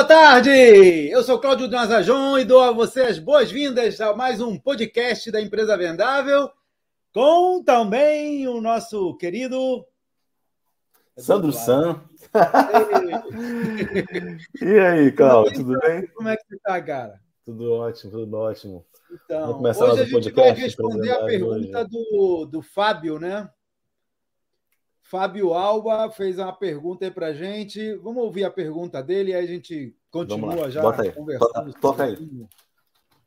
boa tarde! Eu sou Cláudio Nazajon e dou a você as boas-vindas a mais um podcast da Empresa Vendável, com também o nosso querido Sandro San. e aí, Cláudio, tudo bem? Como é que você está, cara? Tudo ótimo, tudo ótimo. Então, hoje a gente vai responder a pergunta do, do Fábio, né? Fábio Alba fez uma pergunta aí para gente. Vamos ouvir a pergunta dele e aí a gente continua já Bota aí. conversando. Toca aí.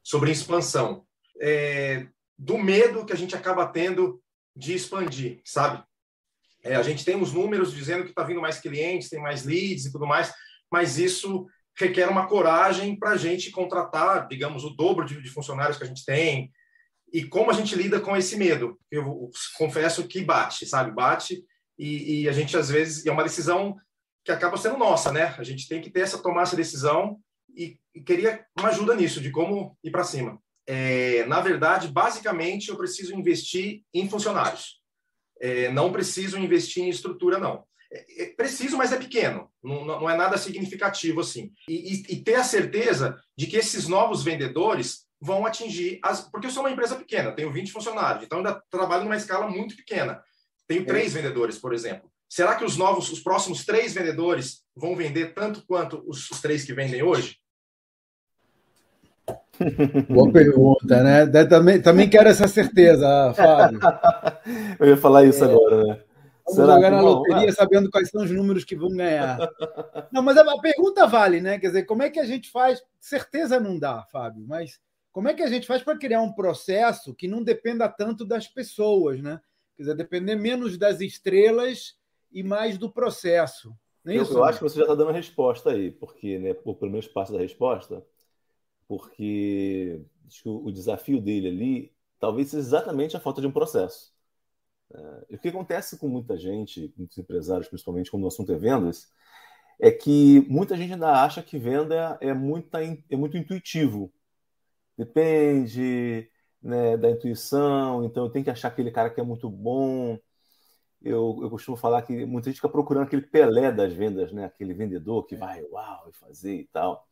Sobre expansão. É, do medo que a gente acaba tendo de expandir, sabe? É, a gente tem os números dizendo que está vindo mais clientes, tem mais leads e tudo mais, mas isso requer uma coragem para a gente contratar, digamos, o dobro de, de funcionários que a gente tem. E como a gente lida com esse medo? Eu confesso que bate, sabe? Bate e, e, a gente às vezes é uma decisão que acaba sendo nossa, né? A gente tem que ter essa tomar essa decisão e, e queria uma ajuda nisso de como ir para cima. É, na verdade, basicamente, eu preciso investir em funcionários. É, não preciso investir em estrutura, não. É, é preciso, mas é pequeno. Não, não é nada significativo assim. E, e, ter a certeza de que esses novos vendedores vão atingir as. Porque eu sou uma empresa pequena, tenho 20 funcionários, então ainda trabalho numa escala muito pequena. Tenho três é. vendedores, por exemplo. Será que os novos, os próximos três vendedores vão vender tanto quanto os, os três que vendem hoje? Boa pergunta, né? Também, também quero essa certeza, Fábio. Eu ia falar isso é, agora, né? Vamos Será jogar na loteria sabendo quais são os números que vão ganhar. Não, mas a pergunta vale, né? Quer dizer, como é que a gente faz? Certeza não dá, Fábio, mas como é que a gente faz para criar um processo que não dependa tanto das pessoas, né? Quer dizer, depender menos das estrelas e mais do processo. É eu, eu acho que você já está dando a resposta aí, porque, né, por pelo menos parte da resposta, porque o desafio dele ali talvez seja exatamente a falta de um processo. É, o que acontece com muita gente, muitos empresários, principalmente quando o assunto é vendas, é que muita gente ainda acha que venda é, muita, é muito intuitivo. Depende, né, da intuição, então eu tenho que achar aquele cara que é muito bom. Eu, eu costumo falar que muita gente fica procurando aquele Pelé das vendas, né? aquele vendedor que vai, uau, e fazer e tal.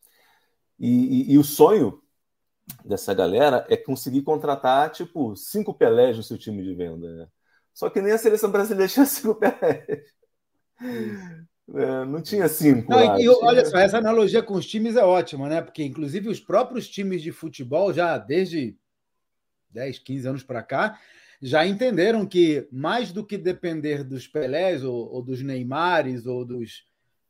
E, e, e, o sonho dessa galera é conseguir contratar, tipo, cinco Pelés no seu time de venda. Né? Só que nem a seleção brasileira tinha cinco Pelés. É, não tinha cinco. Não, e, olha só, essa analogia com os times é ótima, né? Porque, inclusive, os próprios times de futebol, já desde 10, 15 anos para cá, já entenderam que mais do que depender dos Pelés ou, ou dos Neymares ou dos,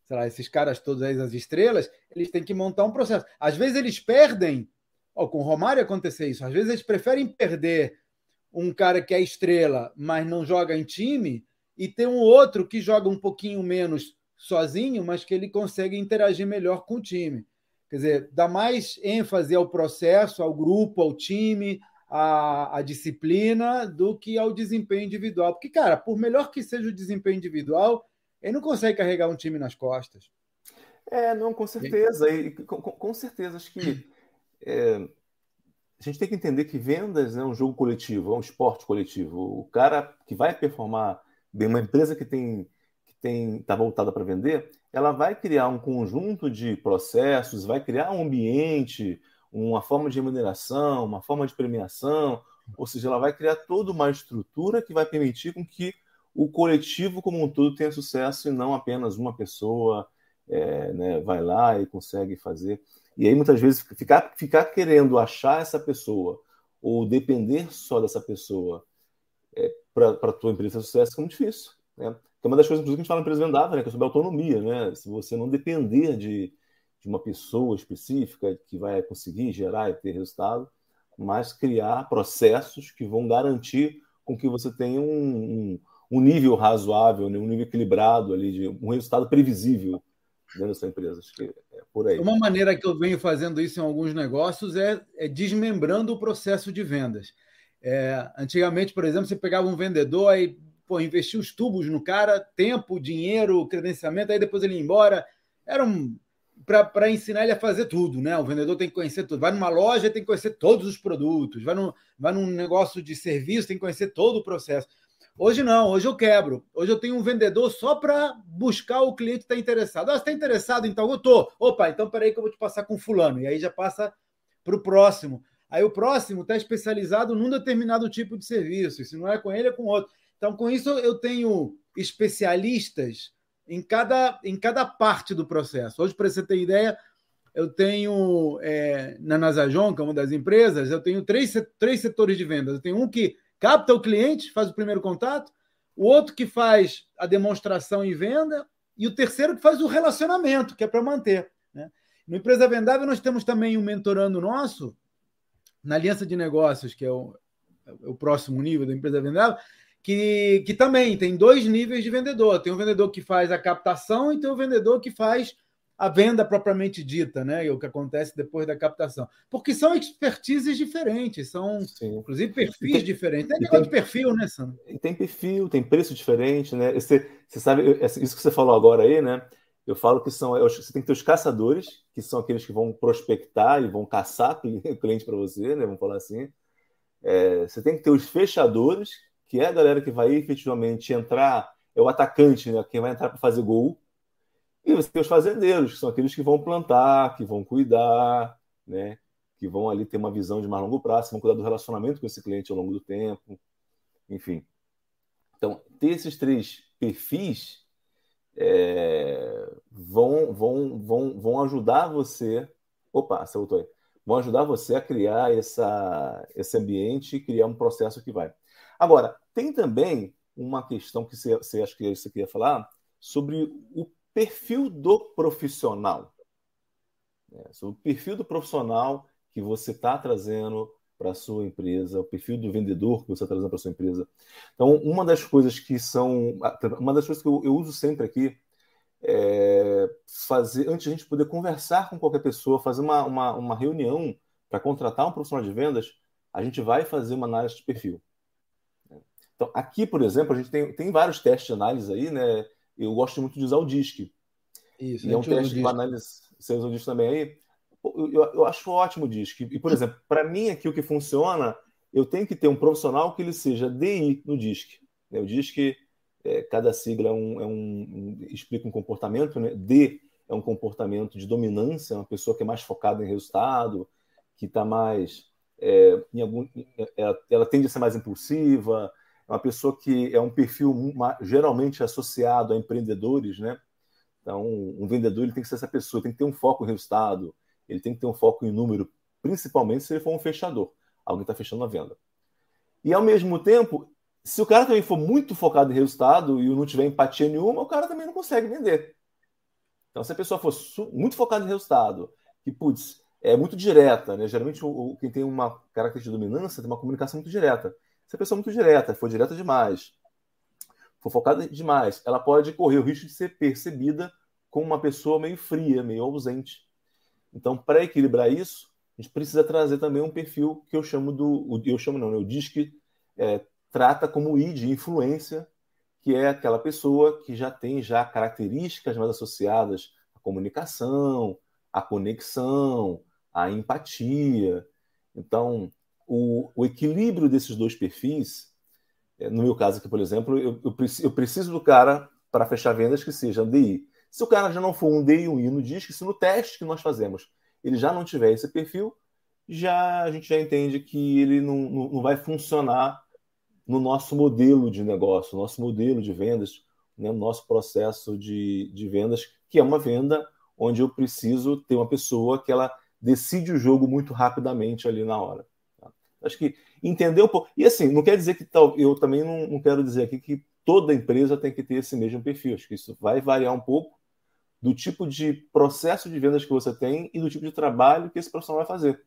sei lá, esses caras todos aí, as estrelas, eles têm que montar um processo. Às vezes eles perdem, ó, com o Romário acontecer isso, às vezes eles preferem perder um cara que é estrela, mas não joga em time, e ter um outro que joga um pouquinho menos sozinho, mas que ele consegue interagir melhor com o time. Quer dizer, dá mais ênfase ao processo, ao grupo, ao time, a, a disciplina do que ao desempenho individual. Porque, cara, por melhor que seja o desempenho individual, ele não consegue carregar um time nas costas. É, não, com certeza. E, com, com certeza, acho que é, a gente tem que entender que vendas é um jogo coletivo, é um esporte coletivo. O cara que vai performar bem, uma empresa que tem que tem está voltada para vender, ela vai criar um conjunto de processos, vai criar um ambiente, uma forma de remuneração, uma forma de premiação, ou seja, ela vai criar toda uma estrutura que vai permitir com que o coletivo como um todo tenha sucesso e não apenas uma pessoa é, né, vai lá e consegue fazer. E aí, muitas vezes, ficar, ficar querendo achar essa pessoa ou depender só dessa pessoa é, para a tua empresa ter sucesso é muito difícil. Né? É uma das coisas, que a gente fala na empresa vendável, né, que é sobre autonomia. Né? Se você não depender de, de uma pessoa específica que vai conseguir gerar e ter resultado, mas criar processos que vão garantir com que você tenha um, um, um nível razoável, né? um nível equilibrado ali, de um resultado previsível dentro da sua empresa. Acho que é por aí. Uma maneira que eu venho fazendo isso em alguns negócios é, é desmembrando o processo de vendas. É, antigamente, por exemplo, você pegava um vendedor e pô, investia os tubos no cara, tempo, dinheiro, credenciamento, aí depois ele ia embora. Era um para ensinar ele a fazer tudo, né? O vendedor tem que conhecer tudo. Vai numa loja, tem que conhecer todos os produtos. Vai num, vai num negócio de serviço, tem que conhecer todo o processo. Hoje não, hoje eu quebro. Hoje eu tenho um vendedor só para buscar o cliente que está interessado. Ah, você está interessado? Então eu estou. Opa, então peraí que eu vou te passar com fulano. E aí já passa para o próximo. Aí o próximo está especializado num determinado tipo de serviço. E se não é com ele, é com outro. Então, com isso, eu tenho especialistas em cada, em cada parte do processo. Hoje, para você ter ideia, eu tenho é, na Nasajon, que é uma das empresas, eu tenho três, três setores de vendas. Eu tenho um que capta o cliente, faz o primeiro contato, o outro que faz a demonstração e venda, e o terceiro que faz o relacionamento, que é para manter. Né? No Empresa Vendável, nós temos também um mentorando nosso, na Aliança de Negócios, que é o, é o próximo nível da Empresa Vendável, que, que também tem dois níveis de vendedor. Tem o vendedor que faz a captação e tem o vendedor que faz a venda propriamente dita, né? o que acontece depois da captação. Porque são expertises diferentes, são, Sim. inclusive, perfis tem, diferentes. Tem negócio tem, de perfil, né, Sandro? Tem perfil, tem preço diferente, né? Você, você sabe, isso que você falou agora aí, né? Eu falo que são. Você tem que ter os caçadores, que são aqueles que vão prospectar e vão caçar o cliente para você, né? Vamos falar assim. É, você tem que ter os fechadores, que é a galera que vai efetivamente entrar, é o atacante, né? Quem vai entrar para fazer gol. E você tem os fazendeiros, que são aqueles que vão plantar, que vão cuidar, né? que vão ali ter uma visão de mais longo prazo, vão cuidar do relacionamento com esse cliente ao longo do tempo, enfim. Então, ter esses três perfis é, vão, vão, vão, vão ajudar você. Opa, você voltou aí. Vão ajudar você a criar essa, esse ambiente e criar um processo que vai. Agora, tem também uma questão que você, acha que você queria falar sobre o perfil do profissional. É, sobre o perfil do profissional que você está trazendo para a sua empresa, o perfil do vendedor que você está trazendo para a sua empresa. Então, uma das coisas que são. Uma das coisas que eu, eu uso sempre aqui é fazer, antes de a gente poder conversar com qualquer pessoa, fazer uma, uma, uma reunião para contratar um profissional de vendas, a gente vai fazer uma análise de perfil. Então, aqui, por exemplo, a gente tem, tem vários testes de análise aí, né? eu gosto muito de usar o DISC. Isso, e é um teste de análise. Você usa o DISC também aí? Eu, eu, eu acho ótimo o DISC. E, por exemplo, para mim aqui o que funciona, eu tenho que ter um profissional que ele seja DI no DISC. Né? O DISC, é, cada sigla é um, é um, explica um comportamento, né? D é um comportamento de dominância, uma pessoa que é mais focada em resultado, que está mais. É, em algum, ela, ela tende a ser mais impulsiva, uma pessoa que é um perfil geralmente associado a empreendedores, né? Então, um vendedor ele tem que ser essa pessoa, tem que ter um foco em resultado, ele tem que ter um foco em número, principalmente se ele for um fechador, alguém está fechando a venda. E ao mesmo tempo, se o cara também for muito focado em resultado e não tiver empatia nenhuma, o cara também não consegue vender. Então, se a pessoa for muito focada em resultado, que, putz, é muito direta, né? Geralmente, o, quem tem uma característica de dominância tem uma comunicação muito direta. Se a pessoa é muito direta, for direta demais, for focada demais, ela pode correr o risco de ser percebida como uma pessoa meio fria, meio ausente. Então, para equilibrar isso, a gente precisa trazer também um perfil que eu chamo do. Eu chamo não, né? o DISC é, trata como I de influência, que é aquela pessoa que já tem já características mais associadas à comunicação, à conexão, à empatia. Então, o, o equilíbrio desses dois perfis, é, no meu caso aqui, por exemplo, eu, eu, eu preciso do cara para fechar vendas que seja DI. Se o cara já não for um D e um I no disco, se no teste que nós fazemos ele já não tiver esse perfil, já a gente já entende que ele não, não, não vai funcionar no nosso modelo de negócio, no nosso modelo de vendas, né, no nosso processo de, de vendas, que é uma venda onde eu preciso ter uma pessoa que ela decide o jogo muito rapidamente ali na hora. Acho que entender um pouco. E assim, não quer dizer que tal. Eu também não, não quero dizer aqui que toda empresa tem que ter esse mesmo perfil. Acho que isso vai variar um pouco do tipo de processo de vendas que você tem e do tipo de trabalho que esse profissional vai fazer.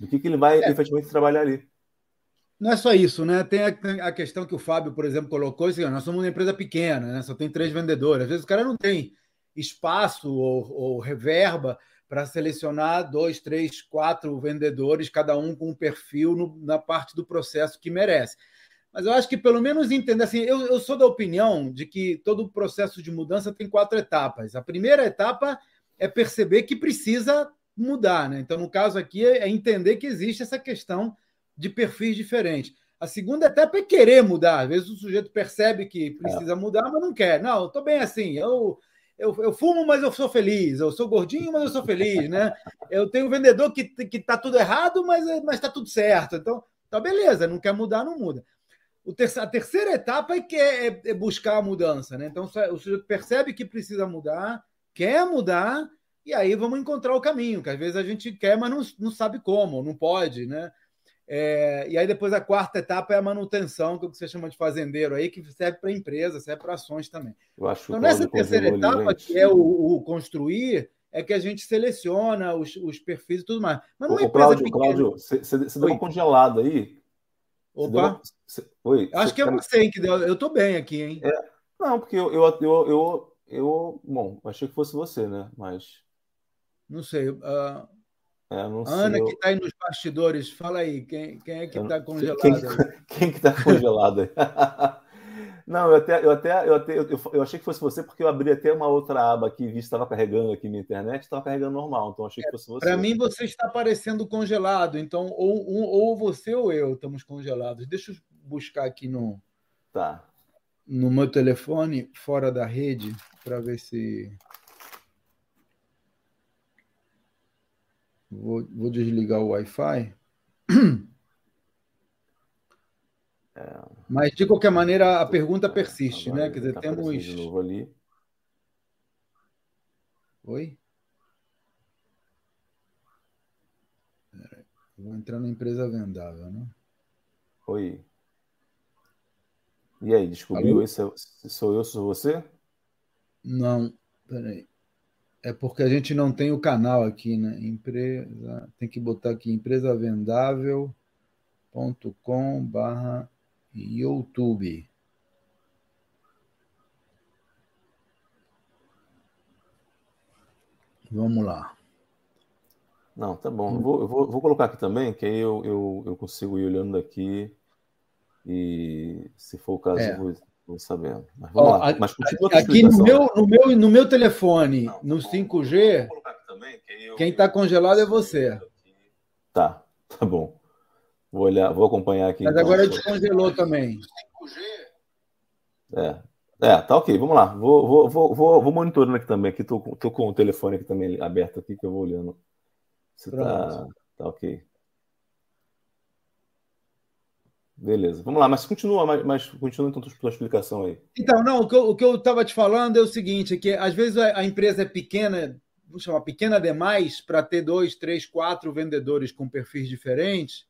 Do que, que ele vai é. efetivamente trabalhar ali. Não é só isso, né? Tem a, questão que o Fábio, por exemplo, colocou: assim, nós somos uma empresa pequena, né? só tem três vendedores. Às vezes o cara não tem espaço ou, ou reverba para selecionar dois, três, quatro vendedores, cada um com um perfil no, na parte do processo que merece. Mas eu acho que pelo menos entender assim, eu, eu sou da opinião de que todo processo de mudança tem quatro etapas. A primeira etapa é perceber que precisa mudar, né? Então, no caso aqui, é entender que existe essa questão de perfis diferentes. A segunda etapa é querer mudar. Às vezes o sujeito percebe que precisa é. mudar, mas não quer. Não, estou bem assim. Eu, eu, eu, fumo, mas eu sou feliz. Eu sou gordinho, mas eu sou feliz, né? Eu tenho um vendedor que que está tudo errado, mas mas está tudo certo. Então, tá beleza. Não quer mudar, não muda. O ter, a terceira etapa é, que é, é, é buscar a mudança, né? Então o sujeito percebe que precisa mudar, quer mudar e aí vamos encontrar o caminho, que às vezes a gente quer, mas não, não sabe como, não pode, né? É, e aí depois a quarta etapa é a manutenção, que, é o que você chama de fazendeiro aí, que serve para empresa, serve para ações também. Eu acho então, nessa terceira etapa, que é o, o, construir, é que a gente seleciona os, os perfis e tudo mais. Mas não é Cláudio, pequena... Cláudio, você, você deu uma congelada aí? Opa! Você, oi, Acho que é você que deu. Eu estou bem aqui, hein? É, não, porque eu, eu, eu, eu, eu, Bom, achei que fosse você, né? Mas. Não sei. Uh, Ana, sei, que está aí nos bastidores, fala aí, quem, quem é que está congelado? Quem, quem que está congelado aí? não, eu até, eu até, eu até eu, eu, achei que fosse você, porque eu abri até uma outra aba aqui, vi estava carregando aqui minha internet, estava carregando normal, então achei que fosse você. Para mim, você está parecendo congelado, então ou, um, ou você ou eu estamos congelados. Deixa eu buscar aqui no, tá. no meu telefone, fora da rede, para ver se. Vou, vou desligar o Wi-Fi. É... Mas, de qualquer maneira, a pergunta persiste, Agora né? Quer dizer, tá temos. De novo ali. Oi? Vou entrar na empresa vendável, né? Oi. E aí, descobriu esse sou eu, sou você? Não, peraí. É porque a gente não tem o canal aqui, né? Empresa, tem que botar aqui empresavendável.com barra YouTube. Vamos lá. Não, tá bom. Eu vou, eu vou, vou colocar aqui também, que aí eu, eu, eu, consigo ir olhando daqui e, se for o caso, é. eu vou, vou sabendo. Mas vamos Ó, lá. Mas aqui no meu, no, meu, no meu telefone, Não, no 5G, também, quem está congelado é você. Tá, tá bom. Vou olhar, vou acompanhar aqui. Mas então. agora descongelou também. 5G? É. É, tá ok, vamos lá. Vou, vou, vou, vou, vou monitorando aqui também. Aqui tô, tô com o telefone aqui também aberto aqui, que eu vou olhando. Se tá, tá ok. Beleza, vamos lá, mas continua, mas, mas continua então a sua explicação aí. Então, não, o que eu estava te falando é o seguinte: é que às vezes a, a empresa é pequena, vamos chamar pequena demais, para ter dois, três, quatro vendedores com perfis diferentes.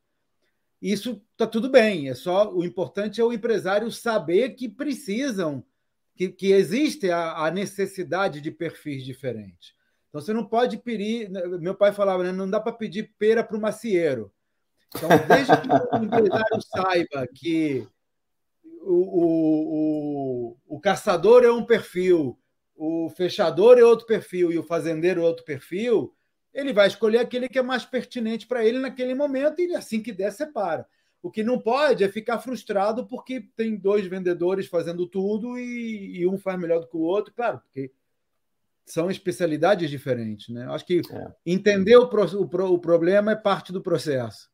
Isso está tudo bem, é só o importante é o empresário saber que precisam, que, que existe a, a necessidade de perfis diferentes. Então você não pode pedir. Meu pai falava, né, não dá para pedir pera para o macieiro. Então, desde que o empresário saiba que o, o, o, o, caçador é um perfil, o fechador é outro perfil e o fazendeiro é outro perfil, ele vai escolher aquele que é mais pertinente para ele naquele momento e assim que der, separa. O que não pode é ficar frustrado porque tem dois vendedores fazendo tudo e, e um faz melhor do que o outro, claro, porque são especialidades diferentes. Né? Acho que é. entender o, o, o problema é parte do processo.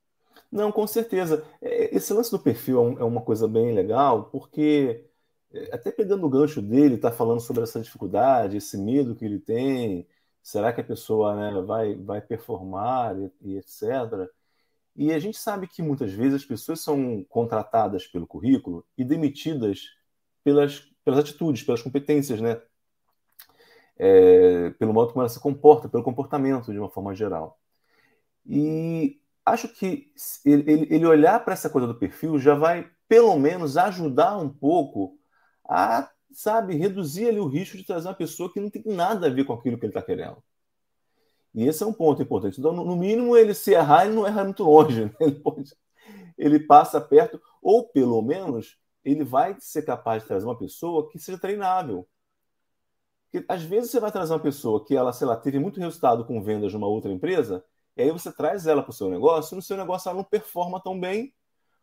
Não, com certeza. É, esse lance do perfil é, é uma coisa bem legal, porque é, até pegando o gancho dele, está falando sobre essa dificuldade, esse medo que ele tem, será que a pessoa né, vai, vai performar e, e, etc. E a gente sabe que muitas vezes as pessoas são contratadas pelo currículo e demitidas pelas, pelas atitudes, pelas competências, né? É, pelo modo como ela se comporta, pelo comportamento de uma forma geral. E acho que ele, ele olhar para essa coisa do perfil já vai, pelo menos, ajudar um pouco a, sabe, reduzir ali o risco de trazer uma pessoa que não tem nada a ver com aquilo que ele está querendo. E esse é um ponto importante. Então, no mínimo, ele se errar, ele não erra muito longe. Né? Ele, pode, ele passa perto, ou pelo menos, ele vai ser capaz de trazer uma pessoa que seja treinável. Porque, às vezes, você vai trazer uma pessoa que ela, sei lá, teve muito resultado com vendas de uma outra empresa, e aí você traz ela para o seu negócio, e no seu negócio ela não performa tão bem,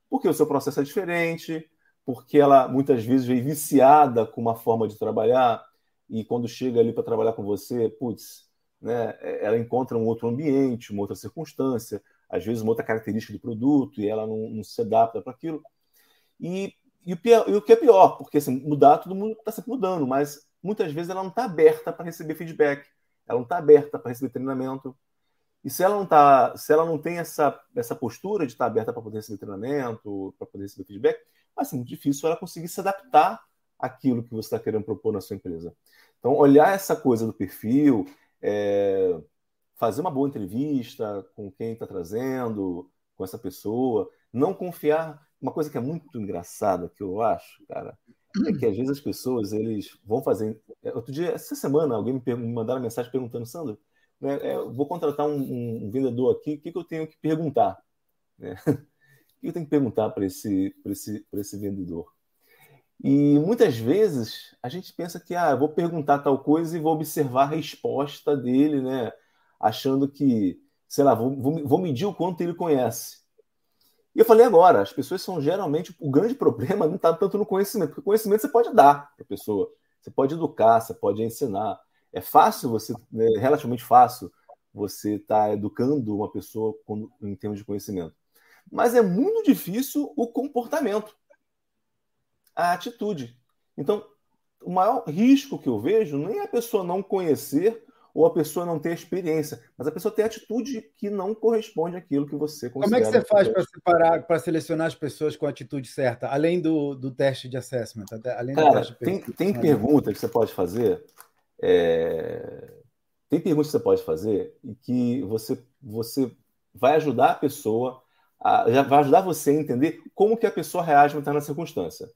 porque o seu processo é diferente, porque ela muitas vezes vem viciada com uma forma de trabalhar, e quando chega ali para trabalhar com você, putz, né, ela encontra um outro ambiente, uma outra circunstância, às vezes uma outra característica do produto, e ela não, não se adapta para aquilo. E, e, o, pior, e o que é pior, porque assim, mudar, todo mundo está sempre mudando, mas muitas vezes ela não está aberta para receber feedback, ela não está aberta para receber treinamento. E se ela não tá, se ela não tem essa, essa postura de estar tá aberta para poder receber treinamento, para poder receber feedback, vai ser muito difícil ela conseguir se adaptar àquilo que você está querendo propor na sua empresa. Então, olhar essa coisa do perfil, é, fazer uma boa entrevista com quem está trazendo, com essa pessoa, não confiar. Uma coisa que é muito engraçada que eu acho, cara, é que às vezes as pessoas eles vão fazer. Outro dia, essa semana, alguém me, me mandaram mensagem perguntando, Sandro, né, é, vou contratar um, um, vendedor aqui, o que, que eu tenho que perguntar? Né? O que eu tenho que perguntar para esse, esse, esse vendedor? E muitas vezes a gente pensa que ah, vou perguntar tal coisa e vou observar a resposta dele, né? Achando que, sei lá, vou, vou, vou medir o quanto ele conhece. E eu falei agora, as pessoas são geralmente. O grande problema não está tanto no conhecimento, porque conhecimento você pode dar para a pessoa. Você pode educar, você pode ensinar. É fácil você, né, relativamente fácil, você estar tá educando uma pessoa em termos de conhecimento. Mas é muito difícil o comportamento, a atitude. Então, o maior risco que eu vejo nem é a pessoa não conhecer ou a pessoa não ter experiência, mas a pessoa ter atitude que não corresponde àquilo que você considera. Como é que você faz para separar, para selecionar as pessoas com a atitude certa, além do, do teste de assessment? Além Cara, tem, tem perguntas que você pode fazer é... Tem perguntas que você pode fazer e que você, você vai ajudar a pessoa, a, já vai ajudar você a entender como que a pessoa reage em na circunstância.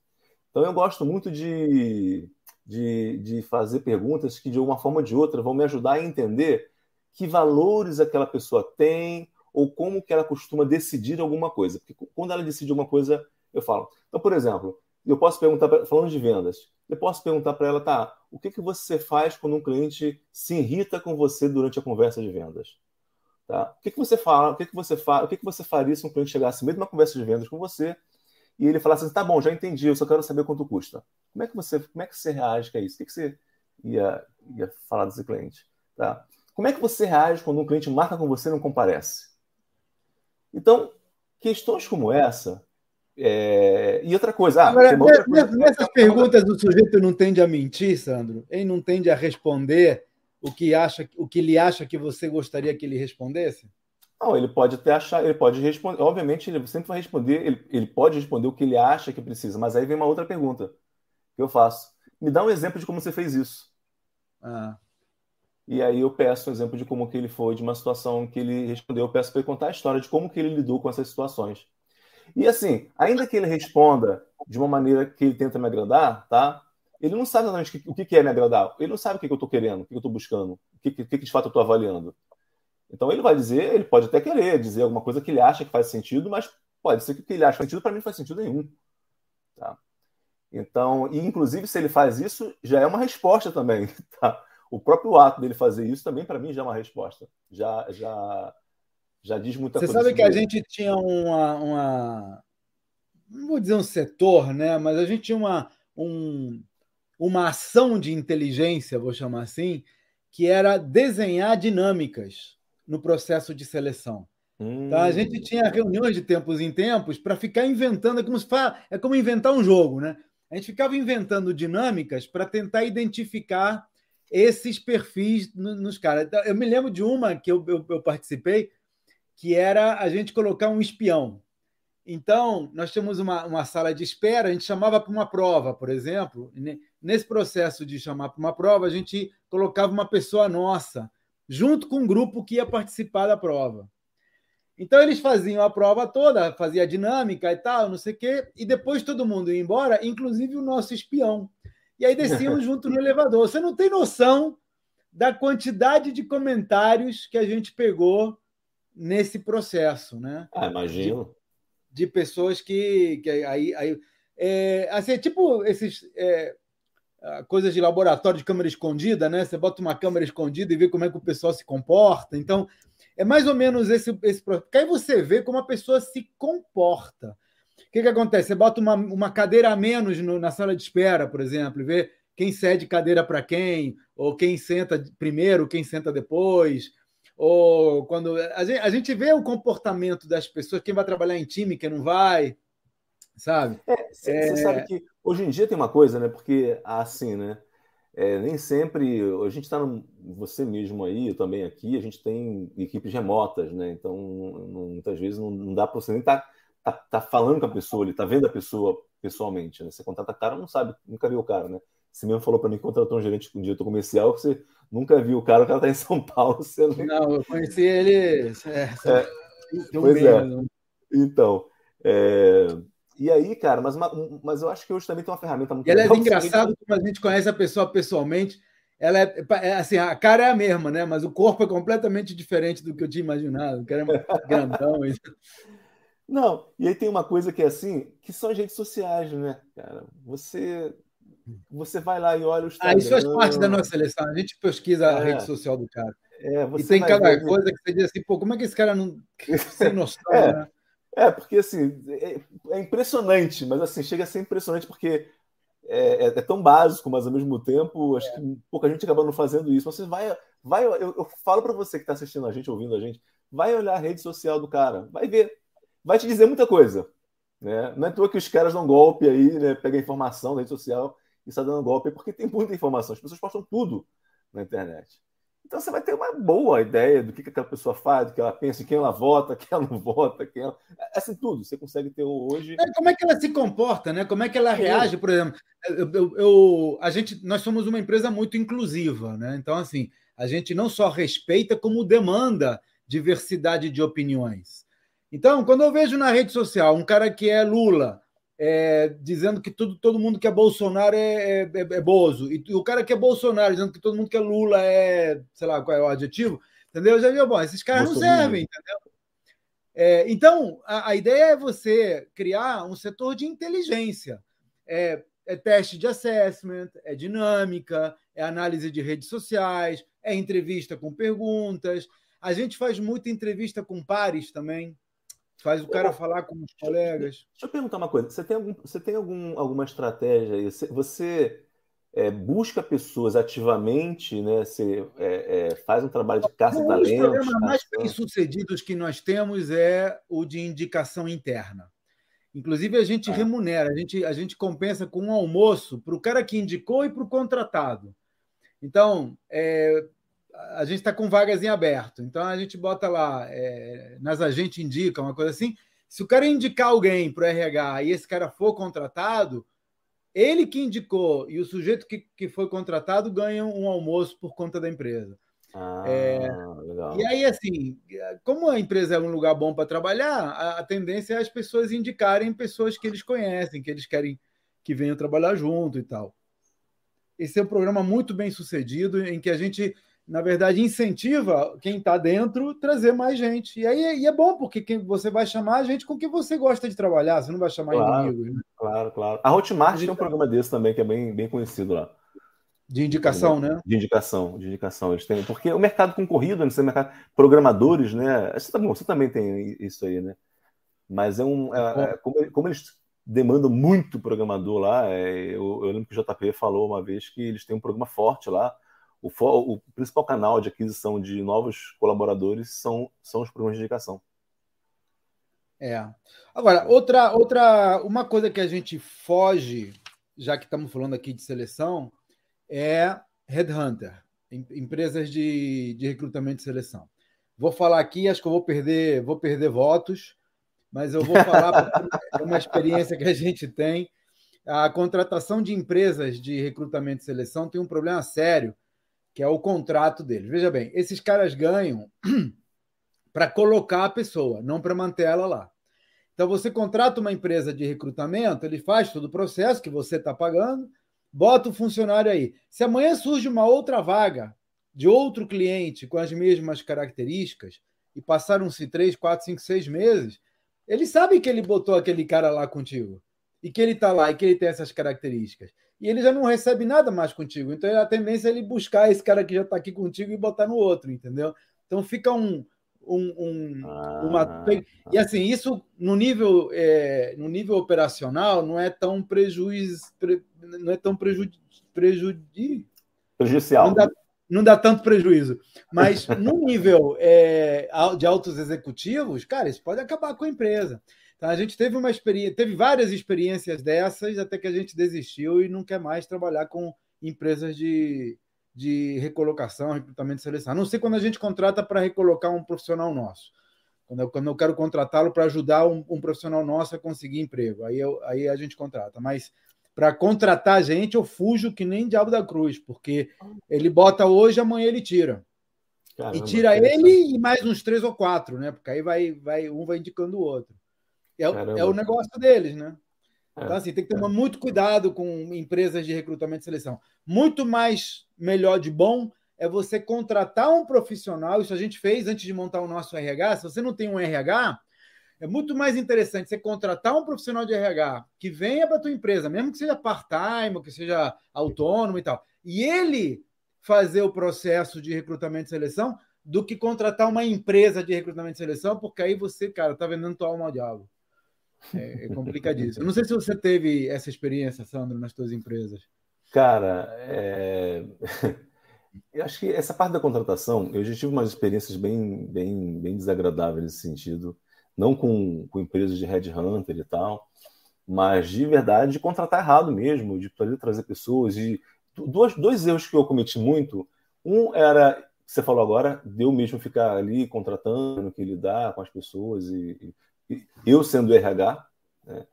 Então eu gosto muito de, de, de fazer perguntas que de uma forma ou de outra vão me ajudar a entender que valores aquela pessoa tem ou como que ela costuma decidir alguma coisa. Porque quando ela decide alguma coisa, eu falo. Então, por exemplo, eu posso perguntar, falando de vendas, eu posso perguntar para ela, tá, o que, que você faz quando um cliente se irrita com você durante a conversa de vendas? Tá? O que, que você fala? O que, que você fala? O que, que você faria se um cliente chegasse mesmo na conversa de vendas com você e ele falasse assim, tá bom, já entendi, eu só quero saber quanto custa. Como é que você, como é que você reage a isso? O que, que você ia, ia falar desse cliente? Tá? Como é que você reage quando um cliente marca com você e não comparece? Então, questões como essa é... E outra coisa. Ah, Agora, outra coisa nessas perguntas o sujeito não tende a mentir, Sandro? Ele não tende a responder o que, acha, o que ele acha que você gostaria que ele respondesse? Não, ele pode até achar, ele pode responder. Obviamente, ele sempre vai responder, ele, ele pode responder o que ele acha que precisa, mas aí vem uma outra pergunta que eu faço. Me dá um exemplo de como você fez isso. Ah. E aí eu peço um exemplo de como que ele foi, de uma situação que ele respondeu. Eu peço para ele contar a história de como que ele lidou com essas situações. E assim, ainda que ele responda de uma maneira que ele tenta me agradar, tá? Ele não sabe exatamente o que é me agradar. Ele não sabe o que eu estou querendo, o que eu estou buscando, o que, que, de fato eu estou avaliando. Então ele vai dizer, ele pode até querer dizer alguma coisa que ele acha que faz sentido, mas pode ser que o que ele acha sentido para mim não faz sentido nenhum. Tá? Então, e inclusive se ele faz isso, já é uma resposta também. Tá? O próprio ato dele fazer isso também para mim já é uma resposta. Já, já já diz muita Você coisa. Você sabe que a gente tinha uma, uma, Não vou dizer um setor, né? Mas a gente tinha uma, um, uma ação de inteligência, vou chamar assim, que era desenhar dinâmicas no processo de seleção. Hum. Tá? A gente tinha reuniões de tempos em tempos para ficar inventando, é como, se fala, é como inventar um jogo, né? A gente ficava inventando dinâmicas para tentar identificar esses perfis nos caras. Então, eu me lembro de uma que eu, eu, eu participei, que era a gente colocar um espião. Então, nós tínhamos uma, uma sala de espera, a gente chamava para uma prova, por exemplo. Nesse processo de chamar para uma prova, a gente colocava uma pessoa nossa, junto com um grupo que ia participar da prova. Então, eles faziam a prova toda, fazia a dinâmica e tal, não sei o quê, e depois todo mundo ia embora, inclusive o nosso espião. E aí desciam junto no elevador. Você não tem noção da quantidade de comentários que a gente pegou nesse processo, né? Ah, imagino. De, de pessoas que, que aí, aí é, assim, tipo esses é, coisas de laboratório de câmera escondida, né? Você bota uma câmera escondida e vê como é que o pessoal se comporta. Então, é mais ou menos esse, esse porque aí você vê como a pessoa se comporta. O que, que acontece? Você bota uma, uma cadeira a menos no, na sala de espera, por exemplo, e vê quem cede cadeira para quem, ou quem senta primeiro, quem senta depois ou quando a gente, a gente vê o comportamento das pessoas, quem vai trabalhar em time, quem não vai. sabe? Você é, é... sabe que hoje em dia tem uma coisa, né? Porque assim, né? É, nem sempre a gente está você mesmo aí, eu também aqui, a gente tem equipes remotas, né? Então não, muitas vezes não, não dá para você nem estar tá, tá, tá, falando com a pessoa, ele tá vendo a pessoa pessoalmente, né? Você contrata cara, não sabe, nunca viu o cara, né? Você mesmo falou para mim que contratou um gerente um diretor comercial, você nunca viu o cara, o cara tá em São Paulo. Você não... não, eu conheci ele. É, é, pois é. Então, é, e aí, cara, mas, mas eu acho que hoje também tem uma ferramenta muito e ela é engraçado como a gente conhece a pessoa pessoalmente. Ela é, é, assim, a cara é a mesma, né? Mas o corpo é completamente diferente do que eu tinha imaginado. O cara é grandão. Não, e aí tem uma coisa que é assim, que são as redes sociais, né, cara? Você você vai lá e olha o Instagram. Ah, isso faz parte da nossa seleção. A gente pesquisa é. a rede social do cara. É, e tem cada ver... coisa que você diz assim, pô, como é que esse cara não. Sem noção, é. né? É, porque assim, é, é, impressionante, mas assim, chega a ser impressionante porque é, é, é tão básico, mas ao mesmo tempo, acho que pouca gente acaba não fazendo isso. Você vai, vai eu, eu falo para você que está assistindo a gente, ouvindo a gente, vai olhar a rede social do cara, vai ver, vai te dizer muita coisa. Né? Não é à toa que os caras dão golpe aí, né? Pega informação da rede social está dando golpe, porque tem muita informação. As pessoas postam tudo na internet. Então você vai ter uma boa ideia do que, que aquela pessoa faz, do que ela pensa, quem ela vota, quem ela não vota, quem ela... É assim tudo. Você consegue ter hoje. É, como é que ela se comporta, né? Como é que ela reage, por exemplo? Eu, eu, eu, a gente, nós somos uma empresa muito inclusiva, né? Então, assim, a gente não só respeita, como demanda diversidade de opiniões. Então, quando eu vejo na rede social um cara que é Lula é, dizendo que tudo, todo mundo que é Bolsonaro é, é, é, Bozo. E o cara que é Bolsonaro dizendo que todo mundo que é Lula é, sei lá qual é o adjetivo, entendeu? Já viu, bom, esses caras não servem, entendeu? É, então, a, a, ideia é você criar um setor de inteligência. É, é teste de assessment, é dinâmica, é análise de redes sociais, é entrevista com perguntas. A gente faz muita entrevista com pares também. Faz o cara falar com os colegas. Deixa eu perguntar uma coisa. Você tem, algum, você tem algum, alguma estratégia aí? Você é, busca pessoas ativamente, né? Você é, é, faz um trabalho de caça-talentos? Um dos problemas mais bem-sucedidos que nós temos é o de indicação interna. Inclusive, a gente ah. remunera, a gente, a gente compensa com um almoço para o cara que indicou e para o contratado. Então, é, a gente está com vagas em aberto. Então a gente bota lá, é, nas agentes indica, uma coisa assim. Se o cara indicar alguém para o RH e esse cara for contratado, ele que indicou e o sujeito que, que foi contratado ganham um almoço por conta da empresa. Ah, é, e aí, assim, como a empresa é um lugar bom para trabalhar, a, a, tendência é as pessoas indicarem pessoas que eles conhecem, que eles querem que venham trabalhar junto e tal. Esse é um programa muito bem sucedido, em que a gente na verdade, incentiva quem está dentro trazer mais gente. E aí e é bom, porque quem, você vai chamar a gente com quem você gosta de trabalhar, você não vai chamar claro, inimigos. Né? Claro, claro. A Hotmart tem um programa desse também, que é bem, bem conhecido lá. De indicação, né? De indicação, de indicação. Eles têm, porque o mercado concorrido, né? Mercado, programadores, né? Você, tá você também tem isso aí, né? Mas é um. É, é, como, como, eles demandam muito programador lá, é, eu, eu lembro que o JP falou uma vez que eles têm um programa forte lá o, o, principal canal de aquisição de novos colaboradores são, são os programas de indicação. É. Agora, outra, outra, uma coisa que a gente foge, já que estamos falando aqui de seleção, é headhunter, empresas de, de recrutamento e seleção. Vou falar aqui, acho que eu vou perder, vou perder votos, mas eu vou falar é uma experiência que a gente tem. A contratação de empresas de recrutamento e seleção tem um problema sério que é o contrato deles. Veja bem, esses caras ganham para colocar a pessoa, não para manter ela lá. Então você contrata uma empresa de recrutamento, ele faz todo o processo que você está pagando, bota o funcionário aí. Se amanhã surge uma outra vaga de outro cliente com as mesmas características e passaram-se três, quatro, cinco, seis meses, ele sabe que ele botou aquele cara lá contigo e que ele está lá e que ele tem essas características e ele já não recebe nada mais contigo. Então a tendência é ele buscar esse cara que já está aqui contigo e botar no outro, entendeu? Então fica um. um, um ah, uma... E assim, isso no nível, é, no nível operacional não é tão prejuízo, não é tão preju, prejudi... prejudicial. Não dá, não dá tanto prejuízo. Mas no nível é, de altos executivos, cara, isso pode acabar com a empresa. Tá? A gente teve uma experiência, teve várias experiências dessas até que a gente desistiu e não quer mais trabalhar com empresas de, de recolocação, recrutamento e seleção. A não sei quando a gente contrata para recolocar um profissional nosso. Quando eu, quando eu quero contratá-lo para ajudar um, um, profissional nosso a conseguir emprego, aí, eu, aí a gente contrata. Mas para contratar a gente, eu fujo que nem diabo da cruz, porque ele bota hoje, amanhã ele tira. Caramba, e tira ele e mais uns três ou quatro, né? Porque aí vai, vai um vai indicando o outro. É, é o negócio deles, né? É, então, assim, tem que tomar é. muito cuidado com empresas de recrutamento e seleção. Muito mais melhor de bom é você contratar um profissional. Isso a gente fez antes de montar o nosso RH. Se você não tem um RH, é muito mais interessante você contratar um profissional de RH que venha para a tua empresa, mesmo que seja part-time, que seja autônomo e tal, e ele fazer o processo de recrutamento e seleção do que contratar uma empresa de recrutamento e seleção, porque aí você, cara, tá vendendo tua alma ao diabo. É, é complicadíssimo. Eu não sei se você teve essa experiência, Sandro, nas suas empresas. Cara, é... eu acho que essa parte da contratação, eu já tive umas experiências bem, bem, bem desagradáveis nesse sentido, não com, com empresas de headhunter e tal, mas de verdade de contratar errado mesmo, de trazer pessoas. De... Dois, dois erros que eu cometi muito. Um era, você falou agora, de eu mesmo ficar ali contratando, que lidar com as pessoas e, eu sendo RH, né,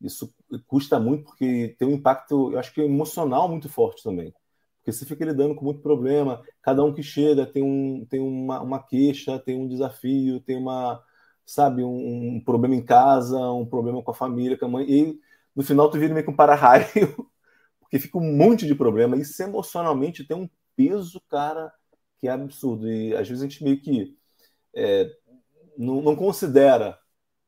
isso custa muito porque tem um impacto, eu acho que emocional muito forte também. Porque você fica lidando com muito problema, cada um que chega tem, um, tem uma, uma queixa, tem um desafio, tem uma, sabe, um, um, problema em casa, um problema com a família, com a mãe, e no final tu vira meio que um para-raio, porque fica um monte de problema, isso emocionalmente tem um peso, cara, que é absurdo, e às vezes a gente meio que é, não, não considera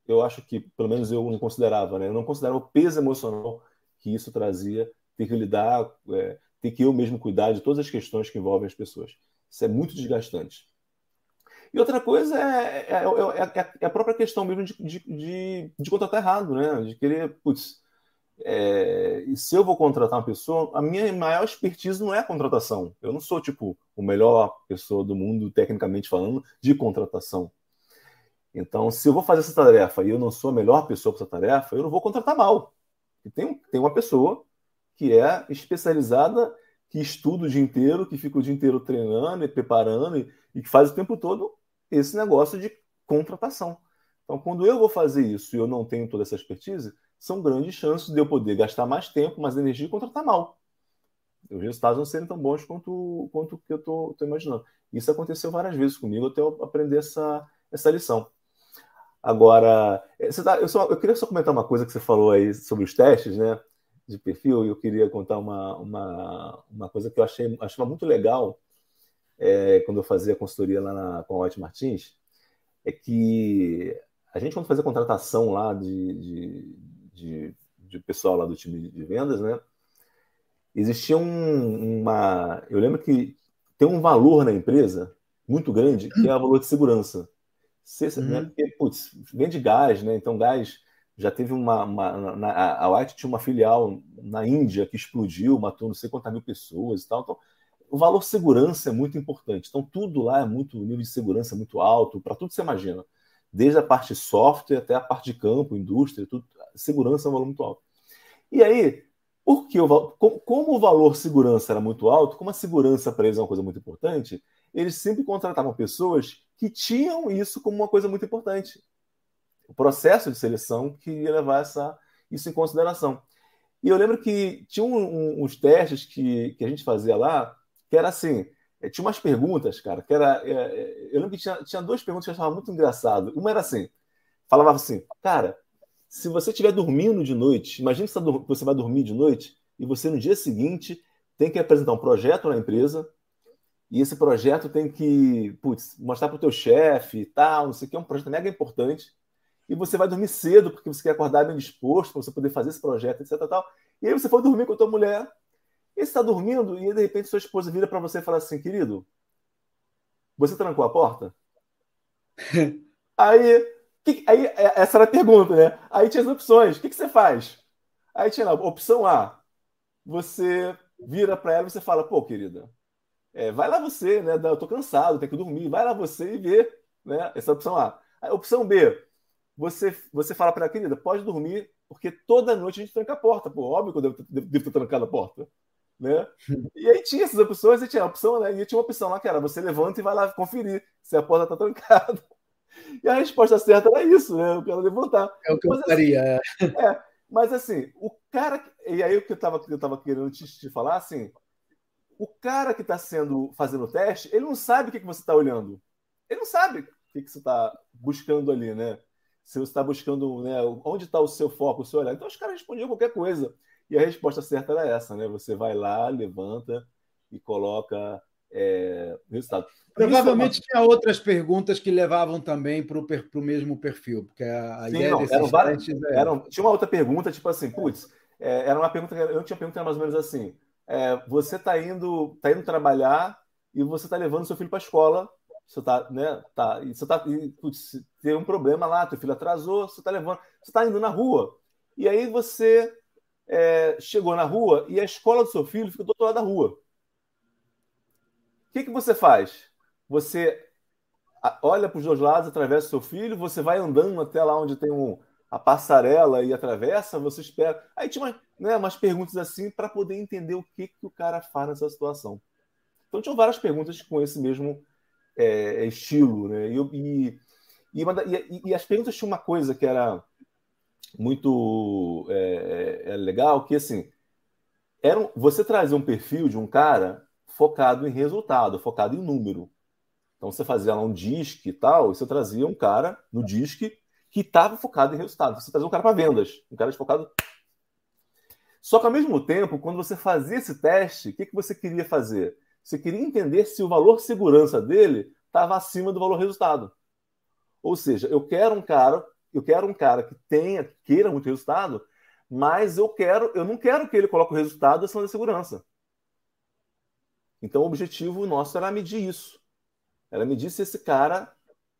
eu acho que, pelo menos eu não considerava, né? Eu não considerava o peso emocional que isso trazia, ter que lidar, é, ter que eu mesmo cuidar de todas as questões que envolvem as pessoas. Isso é muito desgastante. E outra coisa é, é, é, é a própria questão mesmo de, de, de, de, contratar errado, né? De querer, putz, e se eu vou contratar uma pessoa, a minha maior expertise não é a contratação. Eu não sou, tipo, o melhor pessoa do mundo, tecnicamente falando, de contratação. Então, se eu vou fazer essa tarefa e eu não sou a melhor pessoa para essa tarefa, eu não vou contratar mal. E tem, tem uma pessoa que é especializada, que estuda o dia inteiro, que fica o dia inteiro treinando e preparando e, e que faz o tempo todo esse negócio de contratação. Então, quando eu vou fazer isso e eu não tenho toda essa expertise, são grandes chances de eu poder gastar mais tempo, mais energia e contratar mal. Os resultados não serem tão bons quanto, quanto que eu estou imaginando. Isso aconteceu várias vezes comigo até eu aprender essa, essa lição. Agora, eh, tá, eu, só, eu queria só comentar uma coisa que você falou aí sobre os testes, né? De perfil, e eu queria contar uma, uma, uma coisa que eu achei muito legal é, quando eu fazia consultoria lá na, com a White Martins, é que a gente, quando fazia contratação lá de, de, de, de pessoal lá do time de vendas, né? Existia um, uma. Eu lembro que tem um valor na empresa muito grande, que é o valor de segurança. Se, né, uhum. né, porque, putz, vende gás, né? Então, gás já teve uma. uma na, a White tinha uma filial na Índia que explodiu, matou não sei quantas mil pessoas e tal. Então, o valor segurança é muito importante. Então, tudo lá é muito, o nível de segurança é muito alto, para tudo que você imagina. Desde a parte software até a parte de campo, indústria, tudo, segurança é um valor muito alto. E aí, porque o, como o valor segurança era muito alto, como a segurança para eles é uma coisa muito importante, eles sempre contratavam pessoas que tinham isso como uma coisa muito importante. O processo de seleção que ia levar essa, isso em consideração. E eu lembro que tinha um, um, uns testes que, que a gente fazia lá, que era assim, eh, tinha umas perguntas, cara, que era. É, é, eu lembro que tinha, tinha duas perguntas que eu achava muito engraçado. Uma era assim: falava assim, cara, se você estiver dormindo de noite, imagine que você vai dormir de noite e você no dia seguinte tem que apresentar um projeto na empresa e esse projeto tem que putz, mostrar para o teu chefe e tal, não sei o que, é um projeto mega importante. E você vai dormir cedo, porque você quer acordar bem disposto para você poder fazer esse projeto, etc. Tal. E aí você foi dormir com a tua mulher, e você está dormindo, e de repente sua esposa vira para você e fala assim, querido, você trancou a porta? aí, que, aí, é, essa era a pergunta, né? Aí tinha as opções, o que, que você faz? Aí tinha lá, opção A, você vira para ela e você fala, pô, querida, é, vai lá você, né? Eu tô cansado, tenho que dormir. Vai lá você e vê, né? Essa é a opção A. A opção B, você, você fala para a querida, pode dormir, porque toda noite a gente tranca a porta. Pô, óbvio que eu devo, devo, devo ter trancado a porta. Né? E aí tinha essas opções, e tinha a opção, né? E tinha uma opção lá que era você levanta e vai lá conferir se a porta está trancada. E a resposta certa era isso, né? Eu quero levantar. É o que mas, eu faria. Assim, é, mas assim, o cara. E aí o que eu estava eu tava querendo te, te falar, assim, o cara que está sendo fazendo o teste, ele não sabe o que, que você está olhando. Ele não sabe o que, que você está buscando ali, né? Se você está buscando, né? Onde está o seu foco, o seu olhar. Então os caras respondiam qualquer coisa. E a resposta certa era essa, né? Você vai lá, levanta e coloca é, resultado. Provavelmente tinha outras perguntas que levavam também para o mesmo perfil, porque a, Sim, não, eram várias, é... eram, Tinha uma outra pergunta, tipo assim, putz, é, era uma pergunta, eu tinha pergunta mais ou menos assim, é, você está indo, tá indo trabalhar e você está levando seu filho para a escola, você está, né, tá, e você tá, e, putz, tem um problema lá, teu filho atrasou, você está levando, você está indo na rua, e aí você é, chegou na rua e a escola do seu filho fica do outro lado da rua. O que, que você faz? Você olha para os dois lados, atravessa o seu filho, você vai andando até lá onde tem um, a passarela e atravessa, você espera. Aí tinha umas, né, umas perguntas assim para poder entender o que, que o cara faz nessa situação. Então tinham várias perguntas com esse mesmo é, estilo, né? E, e, e, uma, e, as perguntas tinham uma coisa que era muito é, é, é legal, que assim, era, você trazer um perfil de um cara focado em resultado, focado em número. Então você fazia lá um disque e tal, e você trazia um cara no disque que estava focado em resultado. Você trazia um cara para vendas, um cara focado. Só que ao mesmo tempo, quando você fazia esse teste, o que, que você queria fazer? Você queria entender se o valor segurança dele estava acima do valor resultado. Ou seja, eu quero um cara, eu quero um cara que tenha, que queira muito resultado, mas eu quero, eu não quero que ele coloque o resultado acima da segurança. Então o objetivo nosso era medir isso. Ela me disse esse cara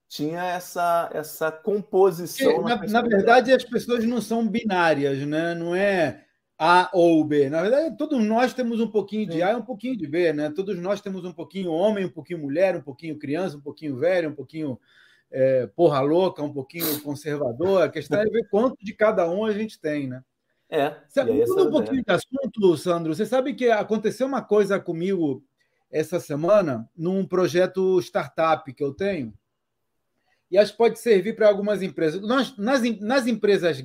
tinha essa, essa composição. Na, na, verdade, as pessoas não são binárias, né? não é A ou B. Na verdade, todos nós temos um pouquinho de A e um pouquinho de B. Né? Todos nós temos um pouquinho homem, um pouquinho mulher, um pouquinho criança, um pouquinho velho, um pouquinho é, porra louca, um pouquinho conservador. A questão é ver quanto de cada um a gente tem. Né? É. Sabe, um pouquinho de assunto, Sandro. Você sabe que aconteceu uma coisa comigo essa semana num projeto startup que eu tenho. E acho que pode servir para algumas empresas. Nós, nas, nas empresas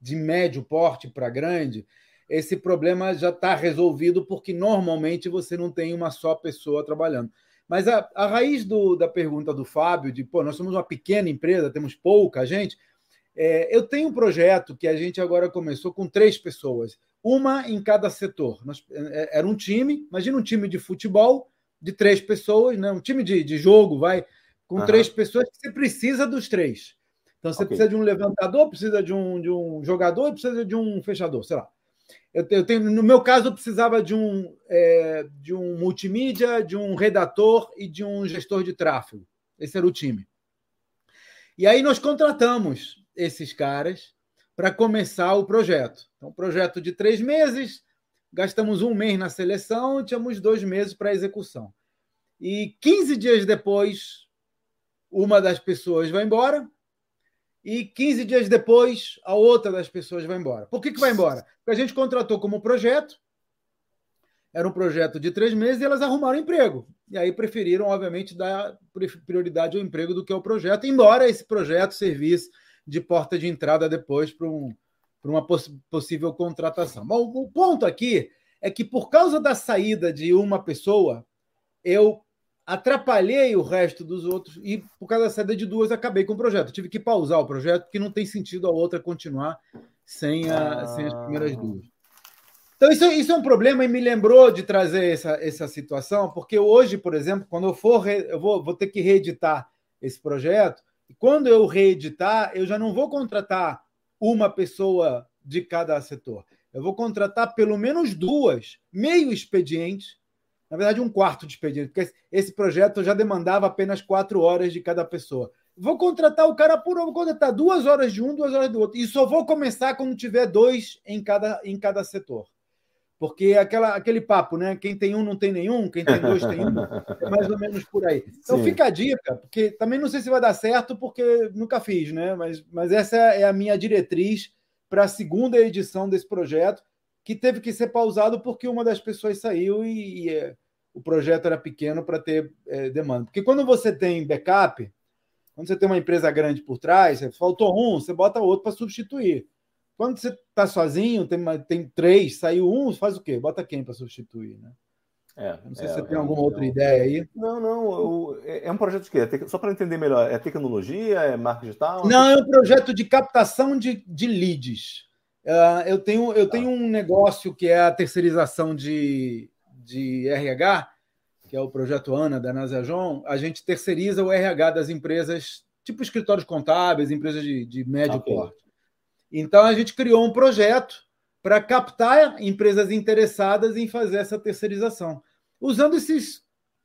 de médio porte para grande, esse problema já está resolvido, porque normalmente você não tem uma só pessoa trabalhando. Mas a, a raiz do, da pergunta do Fábio, de pô, nós somos uma pequena empresa, temos pouca gente. É, eu tenho um projeto que a gente agora começou com três pessoas uma em cada setor. Nós, é, era um time, imagina um time de futebol de três pessoas, né? um time de, de jogo, vai, com uhum. três pessoas, que você precisa dos três. Então você okay. precisa de um levantador, precisa de um, de um jogador, precisa de um fechador, sei lá. Eu, eu tenho, no meu caso, eu precisava de um, é, de um multimídia, de um redator e de um gestor de tráfego. Esse era o time. E aí nós contratamos esses caras para começar o projeto. Então, projeto de três meses, gastamos um mês na seleção e tínhamos dois meses para execução. E 15 dias depois, uma das pessoas vai embora, e 15 dias depois, a outra das pessoas vai embora. Por que, que vai embora? Porque a gente contratou como projeto, era um projeto de três meses, e elas arrumaram emprego. E aí preferiram, obviamente, dar prioridade ao emprego do que ao projeto, embora esse projeto servisse de porta de entrada depois para um, uma poss possível contratação. Bom, o ponto aqui é que, por causa da saída de uma pessoa, eu atrapalhei o resto dos outros e, por causa da saída de duas, acabei com o projeto. tive que pausar o projeto, porque não tem sentido a outra continuar sem, a, ah. sem as primeiras duas. Então, isso, isso, é um problema e me lembrou de trazer essa, essa situação, porque hoje, por exemplo, quando eu for, eu vou, vou ter que reeditar esse projeto, e quando eu reeditar, eu já não vou contratar uma pessoa de cada setor. Eu vou contratar pelo menos duas, meio expediente, na verdade, um quarto de expediente, porque esse projeto já demandava apenas quatro horas de cada pessoa. Vou contratar o cara por vou contratar duas horas de um, duas horas do outro. E só vou começar quando tiver dois em cada, em cada setor. Porque aquela, aquele papo, né? Quem tem um não tem nenhum, quem tem dois tem um, é mais ou menos por aí. Então Sim. fica a dica, porque também não sei se vai dar certo, porque nunca fiz, né? Mas, mas essa é a minha diretriz para a segunda edição desse projeto, que teve que ser pausado porque uma das pessoas saiu e, e é, o projeto era pequeno para ter é, demanda. Porque quando você tem backup, quando você tem uma empresa grande por trás, faltou um, você bota outro para substituir. Quando você está sozinho, tem, tem três, saiu um, faz o quê? Bota quem para substituir, né? É, não sei é, se você tem é, alguma outra ideia aí. Não, não. É, é um projeto de quê? É só para entender melhor, é tecnologia, é marca digital? Não, é um projeto de captação de, de leads. Uh, eu tenho, eu tenho um negócio que é a terceirização de, de RH, que é o projeto ANA da Nasajon. A gente terceiriza o RH das empresas, tipo escritórios contábeis, empresas de, de médio okay. porte. Então a gente criou um projeto para captar empresas interessadas em fazer essa terceirização, usando esses,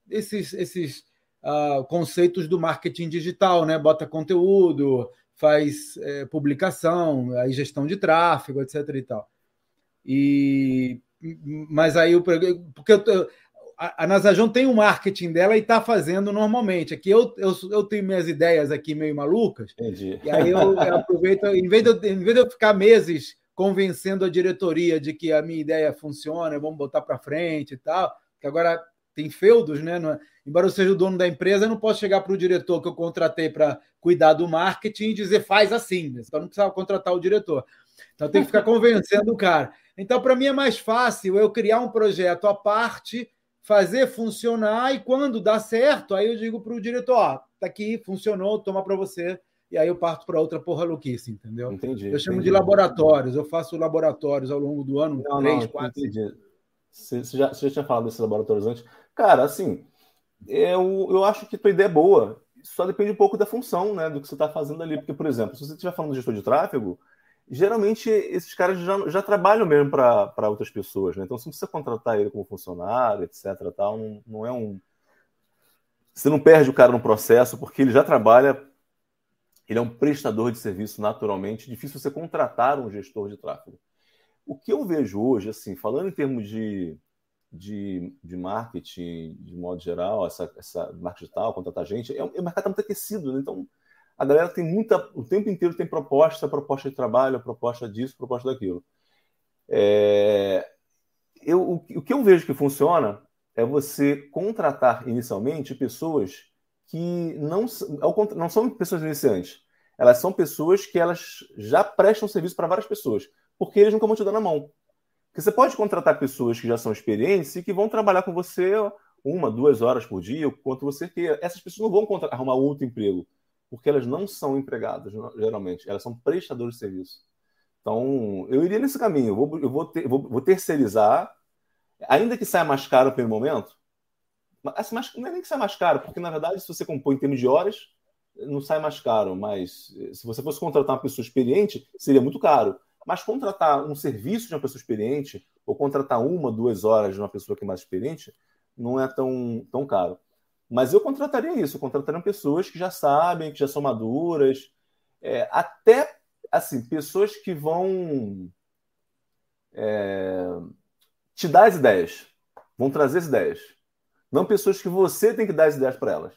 esses, esses uh, conceitos do marketing digital, né? Bota conteúdo, faz é, publicação, aí gestão de tráfego, etc. e tal. E mas aí eu porque eu, a, a Nasajon tem um marketing dela e está fazendo normalmente. Aqui eu, eu, eu tenho minhas ideias aqui meio malucas. Entendi. E aí eu, eu aproveito, em vez, de eu, em vez de eu ficar meses convencendo a diretoria de que a minha ideia funciona, vamos botar para frente e tal, que agora tem feudos, né? Embora eu seja o dono da empresa, eu não posso chegar para o diretor que eu contratei para cuidar do marketing e dizer faz assim. Né? Então não precisava contratar o diretor. Então tem que ficar convencendo o cara. Então, para mim é mais fácil eu criar um projeto à parte, fazer funcionar, e quando dá certo, aí eu digo para o diretor: ó, tá aqui, funcionou, toma para você. E aí eu parto para outra porra louquice, entendeu? Entendi. Eu chamo entendi. de laboratórios, eu faço laboratórios ao longo do ano, não, três, não, quatro. Entendi. Você já, você já tinha falado desses laboratórios antes? Cara, assim, eu, eu acho que tua ideia é boa. Só depende um pouco da função, né? Do que você está fazendo ali. Porque, por exemplo, se você estiver falando de gestor de tráfego, geralmente esses caras já, já trabalham mesmo para outras pessoas, né? Então, se você contratar ele como funcionário, etc., tal, não, não é um. Você não perde o cara no processo, porque ele já trabalha, ele é um prestador de serviço naturalmente. Difícil você contratar um gestor de tráfego. O que eu vejo hoje, assim, falando em termos de, de, de marketing, de modo geral, essa, essa marketing digital, contratar gente, é, o mercado está muito aquecido, né? Então, a galera tem muita, o tempo inteiro tem proposta, proposta de trabalho, proposta disso, proposta daquilo. É, eu, o, o que eu vejo que funciona é você contratar inicialmente pessoas que não, não são pessoas iniciantes. Elas são pessoas que elas já prestam serviço para várias pessoas porque eles nunca vão te dar na mão. Porque você pode contratar pessoas que já são experientes e que vão trabalhar com você uma, duas horas por dia, o quanto você quer. Essas pessoas não vão arrumar outro emprego, porque elas não são empregadas, geralmente. Elas são prestadores de serviço. Então, eu iria nesse caminho. Eu vou, eu vou, ter, vou, vou terceirizar, ainda que saia mais caro pelo momento. Assim, não é nem que saia mais caro, porque, na verdade, se você compõe em termos de horas, não sai mais caro. Mas se você fosse contratar uma pessoa experiente, seria muito caro. Mas contratar um serviço de uma pessoa experiente, ou contratar uma, duas horas de uma pessoa que é mais experiente, não é tão, tão caro. Mas eu contrataria isso, eu contrataria pessoas que já sabem, que já são maduras, é, até assim, pessoas que vão é, te dar as ideias, vão trazer as ideias. Não pessoas que você tem que dar as ideias para elas,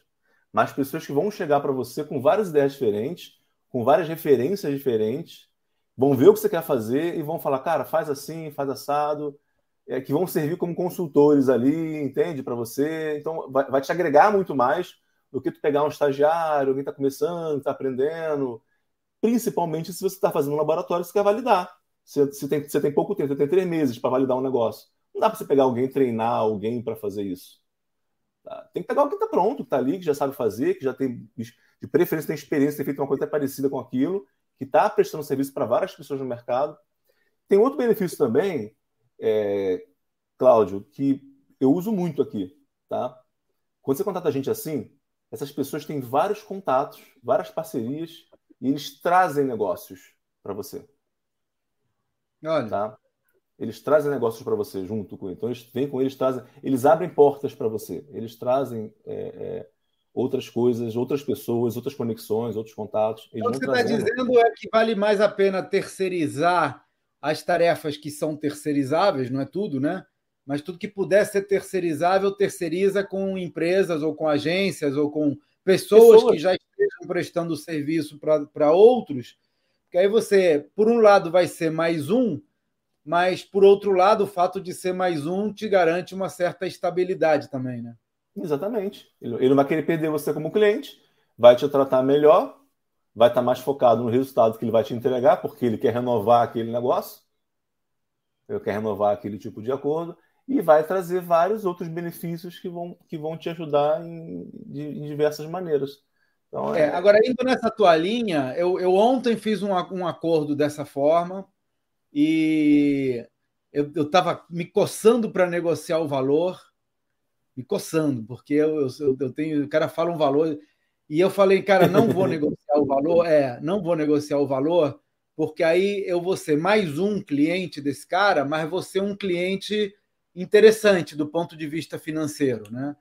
mas pessoas que vão chegar para você com várias ideias diferentes, com várias referências diferentes, vão ver o que você quer fazer e vão falar, cara, faz assim, faz assado, é, que vão servir como consultores ali, entende, para você. Então, vai, vai, te agregar muito mais do que tu pegar um estagiário, alguém está começando, está aprendendo. Principalmente se você está fazendo um laboratório, você quer validar. Você, tem, você tem pouco tempo, você tem três meses para validar um negócio. Não dá para você pegar alguém, treinar alguém para fazer isso. Tá? Tem que pegar alguém que está pronto, que está ali, que já sabe fazer, que já tem, de preferência, tem experiência, tem feito uma coisa parecida com aquilo que está prestando serviço para várias pessoas no mercado. Tem outro benefício também, é, Cláudio, que eu uso muito aqui, tá? Quando você contrata gente assim, essas pessoas têm vários contatos, várias parcerias e eles trazem negócios para você. Olha. Tá? Eles trazem negócios para você junto com ele. Então eles vêm com eles, trazem, eles abrem portas para você. Eles trazem é, é, outras coisas, outras pessoas, outras conexões, outros contatos. Então, o que você está dizendo é que vale mais a pena terceirizar as tarefas que são terceirizáveis, não é tudo, né? Mas tudo que puder ser terceirizável, terceiriza com empresas ou com agências ou com pessoas, pessoas. que já estejam prestando serviço para outros. Que aí você, por um lado, vai ser mais um, mas por outro lado, o fato de ser mais um te garante uma certa estabilidade também, né? Exatamente. Ele não vai querer perder você como cliente, vai te tratar melhor, vai estar mais focado no resultado que ele vai te entregar, porque ele quer renovar aquele negócio, ele quer renovar aquele tipo de acordo, e vai trazer vários outros benefícios que vão, que vão te ajudar em, de, em diversas maneiras. Então, é... É, agora, indo nessa tua linha, eu, eu ontem fiz um, um acordo dessa forma e eu estava me coçando para negociar o valor, me coçando, porque eu, eu, eu tenho, o cara fala um valor, e eu falei, cara, não vou negociar o valor, é, não vou negociar o valor, porque aí eu vou ser mais um cliente desse cara, mas vou ser um cliente interessante do ponto de vista financeiro, né?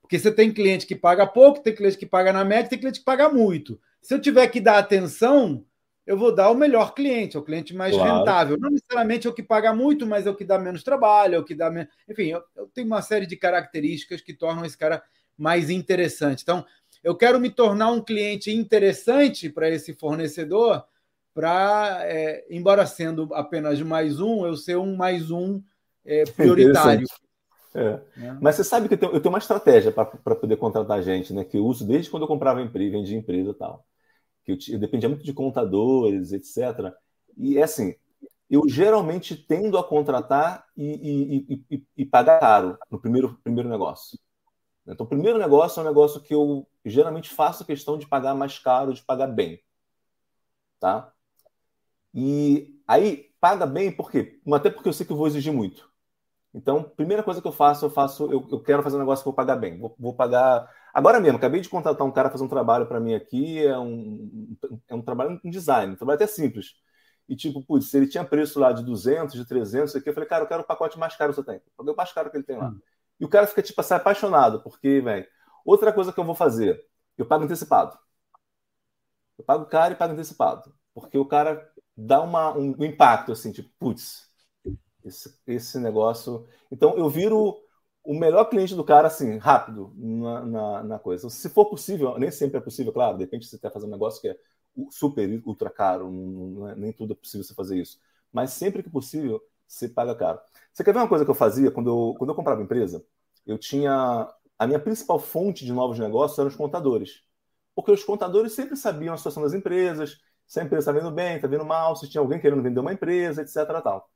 Porque você tem cliente que paga pouco, tem cliente que paga na média, tem cliente que paga muito. Se eu tiver que dar atenção, eu vou dar o melhor cliente, o cliente mais claro. rentável. Não necessariamente é o que paga muito, mas é o que dá menos trabalho, é o que dá menos. Enfim, eu, eu tenho uma série de características que tornam esse cara mais interessante. Então, eu quero me tornar um cliente interessante para esse fornecedor, para, é, embora sendo apenas mais um, eu ser um mais um é, prioritário. É. Né? Mas você sabe que eu tenho, eu tenho uma estratégia para poder contratar gente, né? Que eu uso desde quando eu comprava empresa, vendia empresa e tal. Que eu, dependia muito de contadores, etc. E é assim, eu geralmente tendo a contratar e, e, e, e, pagar caro no primeiro, primeiro negócio. Então, o primeiro negócio é um negócio que eu geralmente faço questão de pagar mais caro, de pagar bem. Tá? E aí, paga bem por quê? Até porque eu sei que eu vou exigir muito. Então, primeira coisa que eu faço, eu faço, eu, eu quero fazer um negócio que eu vou pagar bem. Vou, vou pagar. Agora mesmo, acabei de contratar um cara fazer um trabalho para mim aqui, é um, é um trabalho em design, um trabalho até simples. E tipo, putz, se ele tinha preço lá de 200, de 300, aqui, eu falei, cara, eu quero o pacote mais caro que você tem. Paguei o mais caro que ele tem lá. Hum. E o cara fica, tipo assim, apaixonado, porque, velho. Outra coisa que eu vou fazer, eu pago antecipado. Eu pago caro e pago antecipado. Porque o cara dá uma, um, um impacto, assim, tipo, putz, esse, esse negócio. Então, eu viro o melhor cliente do cara, assim, rápido na, na, na, coisa. Se for possível, nem sempre é possível, claro, de repente você está fazendo um negócio que é super, ultra caro, é, nem tudo é possível você fazer isso. Mas sempre que possível, você paga caro. Você quer ver uma coisa que eu fazia quando eu, quando eu comprava empresa? Eu tinha. A minha principal fonte de novos negócios eram os contadores. Porque os contadores sempre sabiam a situação das empresas, se a empresa está vendo bem, está vendo mal, se tinha alguém querendo vender uma empresa, etc. Tal.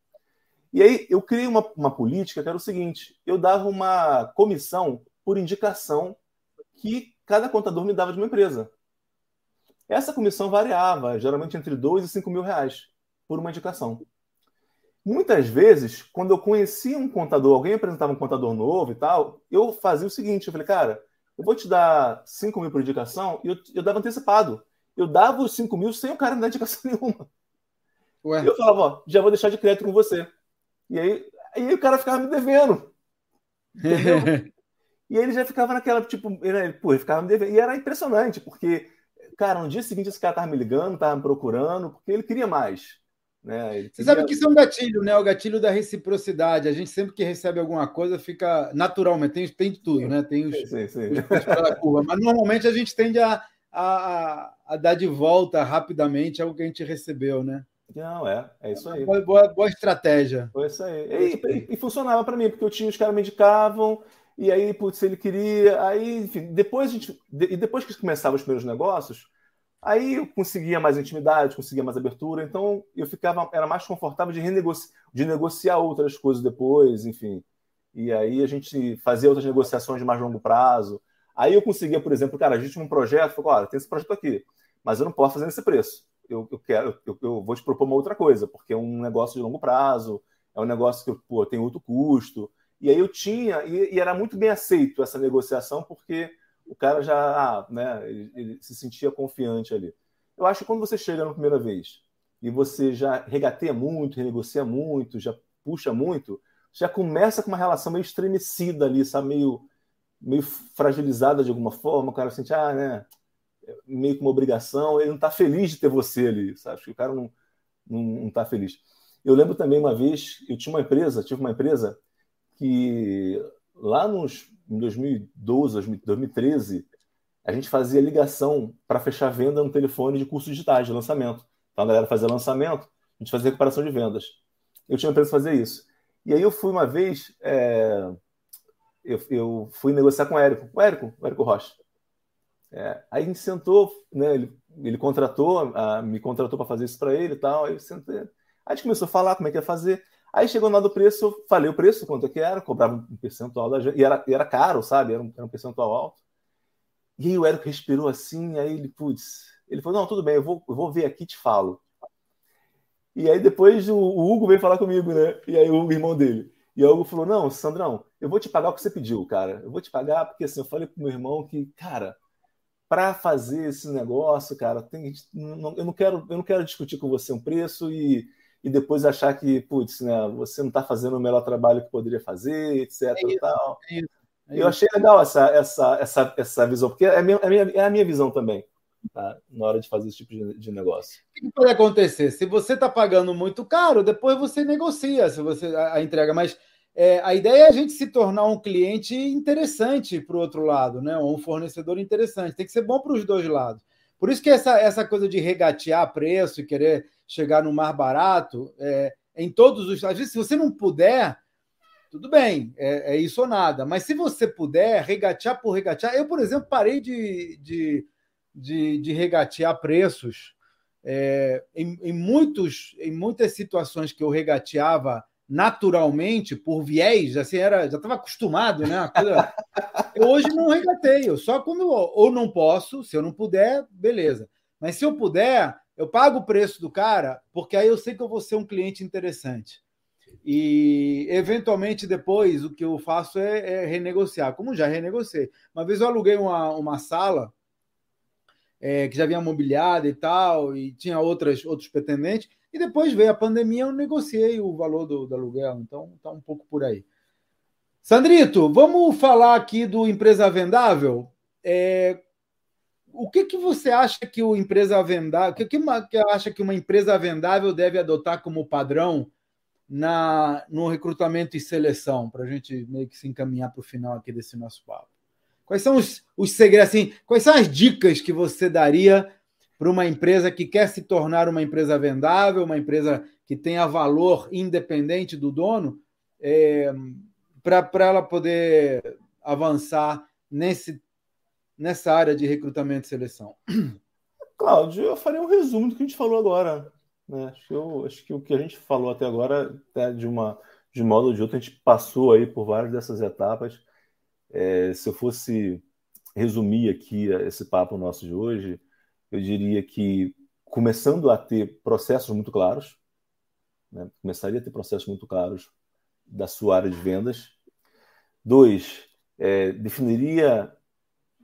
E aí eu criei uma, uma política que era o seguinte: eu dava uma comissão por indicação que cada contador me dava de uma empresa. Essa comissão variava, geralmente entre 2 e 5 mil reais por uma indicação. Muitas vezes, quando eu conhecia um contador, alguém apresentava um contador novo e tal, eu fazia o seguinte: eu falei, cara, eu vou te dar 5 mil por indicação e eu, eu dava antecipado. Eu dava os 5 mil sem o cara me dar indicação nenhuma. Ué. Eu falava, ó, já vou deixar de crédito com você. E aí, aí o cara ficava me devendo. e ele já ficava naquela, tipo, ele, pô, ele ficava me devendo. E era impressionante, porque, cara, no dia seguinte esse cara tava me ligando, tava me procurando, porque ele queria mais. Né? Queria... Você sabe que isso é um gatilho, né? O gatilho da reciprocidade. A gente sempre que recebe alguma coisa fica naturalmente, tem, tem de tudo, né? Tem os, sim, sim. os curva. Mas normalmente a gente tende a, a, a dar de volta rapidamente algo que a gente recebeu, né? Não, é, é isso aí. Boa, boa, boa estratégia. Foi isso aí. E, e, e funcionava para mim, porque eu tinha, os caras me indicavam, e aí, putz, ele queria. Aí, enfim, depois a gente. E depois que começavam os primeiros negócios, aí eu conseguia mais intimidade, conseguia mais abertura, então eu ficava, era mais confortável de, renegoci, de negociar outras coisas depois, enfim. E aí a gente fazia outras negociações de mais longo prazo. Aí eu conseguia, por exemplo, cara, a gente tinha um projeto, falou, olha, tem esse projeto aqui, mas eu não posso fazer nesse preço eu, eu quero, eu, eu, vou te propor uma outra coisa, porque é um negócio de longo prazo, é um negócio que pô, tem outro custo. E aí eu tinha, e, e, era muito bem aceito essa negociação, porque o cara já ah, né, ele, ele, se sentia confiante ali. Eu acho que quando você chega na primeira vez e você já regateia muito, renegocia muito, já puxa muito, já começa com uma relação meio estremecida ali, sabe? Meio, meio fragilizada de alguma forma, o cara sente, ah, né? Meio que uma obrigação, ele não está feliz de ter você ali, sabe? Que o cara não, não, não tá feliz. Eu lembro também uma vez, eu tinha uma empresa, tive uma empresa que lá nos em 2012, 2013, a gente fazia ligação para fechar venda no telefone de cursos digitais de lançamento. Então a galera fazia lançamento, a gente fazia recuperação de vendas. Eu tinha uma empresa fazer isso. E aí eu fui uma vez, é, eu, eu, fui negociar com o Érico, o Érico, o Érico Rocha. É, aí a gente sentou, né, ele, ele contratou, a, me contratou para fazer isso para ele e tal. Aí, sentei, aí a gente começou a falar como é que ia fazer. Aí chegou lado do preço, eu falei o preço, quanto é que era, cobrava um percentual da gente, e era, e era caro, sabe? Era um, era um percentual alto. E aí o Érico respirou assim, aí ele, putz, ele falou, não, tudo bem, eu vou, eu vou ver aqui e te falo. E aí depois o, o, Hugo veio falar comigo, né? E aí o Hugo, irmão dele. E o Hugo falou, não, Sandrão, eu vou te pagar o que você pediu, cara. Eu vou te pagar porque assim, eu falei pro meu irmão que, cara, para fazer esse negócio, cara, tem, não, eu, não quero, eu não quero discutir com você um preço e e depois achar que, putz, né, você não está fazendo o melhor trabalho que poderia fazer, etc. É isso, tal. É isso, é eu achei legal essa, essa, essa, essa visão, porque é a minha, é a minha, é a minha visão também, tá? na hora de fazer esse tipo de, de negócio. O que pode acontecer? Se você está pagando muito caro, depois você negocia se você a, a entrega, mas é, a ideia é a gente se tornar um cliente interessante para o outro lado, né? Ou um fornecedor interessante. Tem que ser bom para os dois lados. Por isso que essa, essa coisa de regatear preço e querer chegar no mais barato, é, em todos os. Vezes, se você não puder, tudo bem, é, é, isso ou nada. Mas se você puder, regatear por regatear. Eu, por exemplo, parei de, de, de, de regatear preços. É, em, em, muitos, em muitas situações que eu regateava naturalmente, por viés, assim, era, já estava acostumado, né? Coisa... eu hoje não regateio, só quando ou não posso, se eu não puder, beleza. Mas se eu puder, eu pago o preço do cara, porque aí eu sei que eu vou ser um cliente interessante. E, eventualmente, depois, o que eu faço é, é renegociar, como já renegociei. Uma vez eu aluguei uma, uma sala é, que já vinha mobiliada e tal, e tinha outras, outros pretendentes, e depois veio a pandemia, eu negociei o valor do, do aluguel, então tá um pouco por aí. Sandrito, vamos falar aqui do empresa vendável. É, o que, que você acha que o empresa vendável, o que, que, uma, que acha que uma empresa vendável deve adotar como padrão na no recrutamento e seleção, para a gente meio que se encaminhar para o final aqui desse nosso papo? Quais são os, os segredos, assim, quais são as dicas que você daria para uma empresa que quer se tornar uma empresa vendável, uma empresa que tenha valor independente do dono, é, para ela poder avançar nesse nessa área de recrutamento e seleção? Cláudio, eu faria um resumo do que a gente falou agora. Né? Acho, que eu, acho que o que a gente falou até agora, até de, uma, de modo ou de outro, a gente passou aí por várias dessas etapas. É, se eu fosse resumir aqui esse papo nosso de hoje, eu diria que começando a ter processos muito claros, né? começaria a ter processos muito claros da sua área de vendas. Dois, é, definiria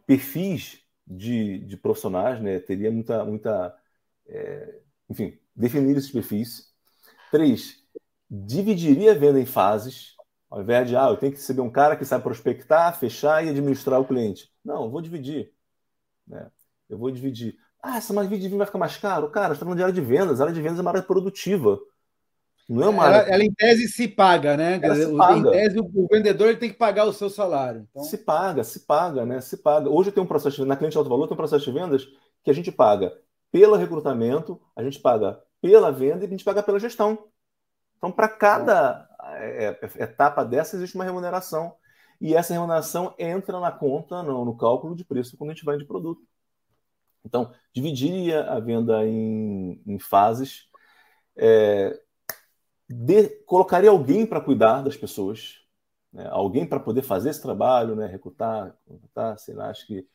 perfis de, de profissionais, né? Teria muita, muita, é, enfim, definir esses perfis. Três, dividiria a venda em fases, ao invés de, ah, eu tenho que ser um cara que sabe prospectar, fechar e administrar o cliente. Não, eu vou dividir. Né? Eu vou dividir. Ah, essa mais vídeo vai ficar mais caro? Cara, você está falando de área de vendas. A área de vendas é uma área produtiva. Não é uma ela, ela, em tese se paga, né? Se paga. Em tese, o, vendedor ele tem que pagar o seu salário. Então... Se paga, se paga, né? Se paga. Hoje tem um processo, na cliente alto valor, tem um processo de vendas que a gente paga pelo recrutamento, a gente paga pela venda e a gente paga pela gestão. Então, para cada é, é, etapa dessa, existe uma remuneração. E essa remuneração entra na conta, no, no cálculo de preço quando a gente vende produto. Então, dividiria a venda em, em fases. É, de, colocaria alguém para cuidar das pessoas, né? alguém para poder fazer esse trabalho, né? recrutar, sei lá, acho que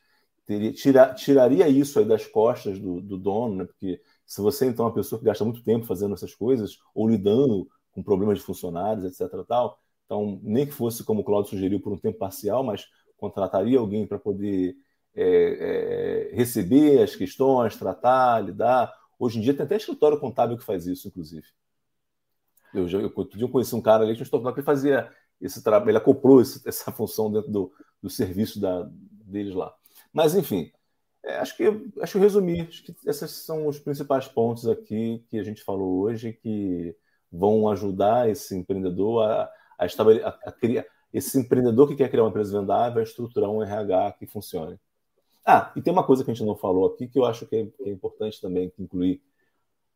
teria, tira, tiraria isso aí das costas do, do dono, né? porque se você então é uma pessoa que gasta muito tempo fazendo essas coisas ou lidando com problemas de funcionários, etc. Tal, então nem que fosse como o Claudio sugeriu por um tempo parcial, mas contrataria alguém para poder é, é, receber as questões, tratar, lidar. Hoje em dia tem até escritório contábil que faz isso, inclusive. Eu, já, eu, eu conheci um cara ali que um que fazia esse trabalho, ele acoplou esse, essa função dentro do, do serviço da, deles lá. Mas, enfim, é, acho que acho que eu resumi. Acho que esses são os principais pontos aqui que a gente falou hoje que vão ajudar esse empreendedor a, a a, a criar, esse empreendedor que quer criar uma empresa vendável a estruturar um RH que funcione. Ah, e tem uma coisa que a gente não falou aqui que eu acho que é, é importante também incluir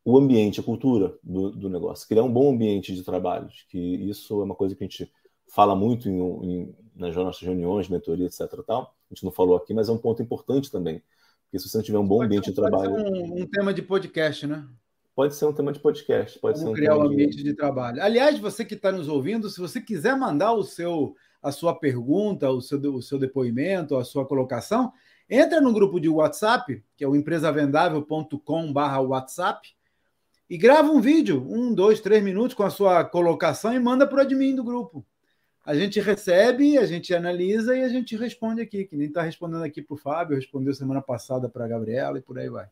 o ambiente, a cultura do, do, negócio, criar um bom ambiente de trabalho, que isso é uma coisa que a gente fala muito em, em, nas nossas reuniões, mentoria, etc. Tal. A gente não falou aqui, mas é um ponto importante também, porque se você não tiver um bom ambiente de trabalho, um, um, tema de podcast, né? Pode ser um tema de podcast, pode ser um criar um ambiente de... de trabalho. Aliás, você que está nos ouvindo, se você quiser mandar o seu a sua pergunta, o seu, o seu depoimento, a sua colocação, entra no grupo de WhatsApp, que é o empresavendável.com/whatsapp e grava um vídeo, um, dois, três minutos com a sua colocação e manda para o admin do grupo. A gente recebe, a gente analisa e a gente responde aqui, que nem está respondendo aqui para o Fábio, respondeu semana passada para a Gabriela e por aí vai.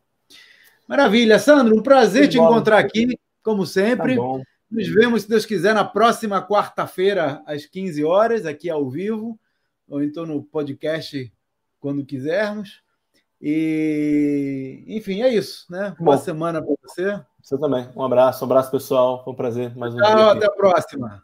Maravilha, Sandro, um prazer que te bom. encontrar aqui, como sempre. Tá Nos vemos, se Deus quiser, na próxima quarta-feira, às 15 horas, aqui ao vivo, ou então no podcast, quando quisermos. E, enfim, é isso, né? Boa semana para você. Você também. Um abraço, um abraço, pessoal. Foi um prazer mais um Tchau, dia. Até a próxima.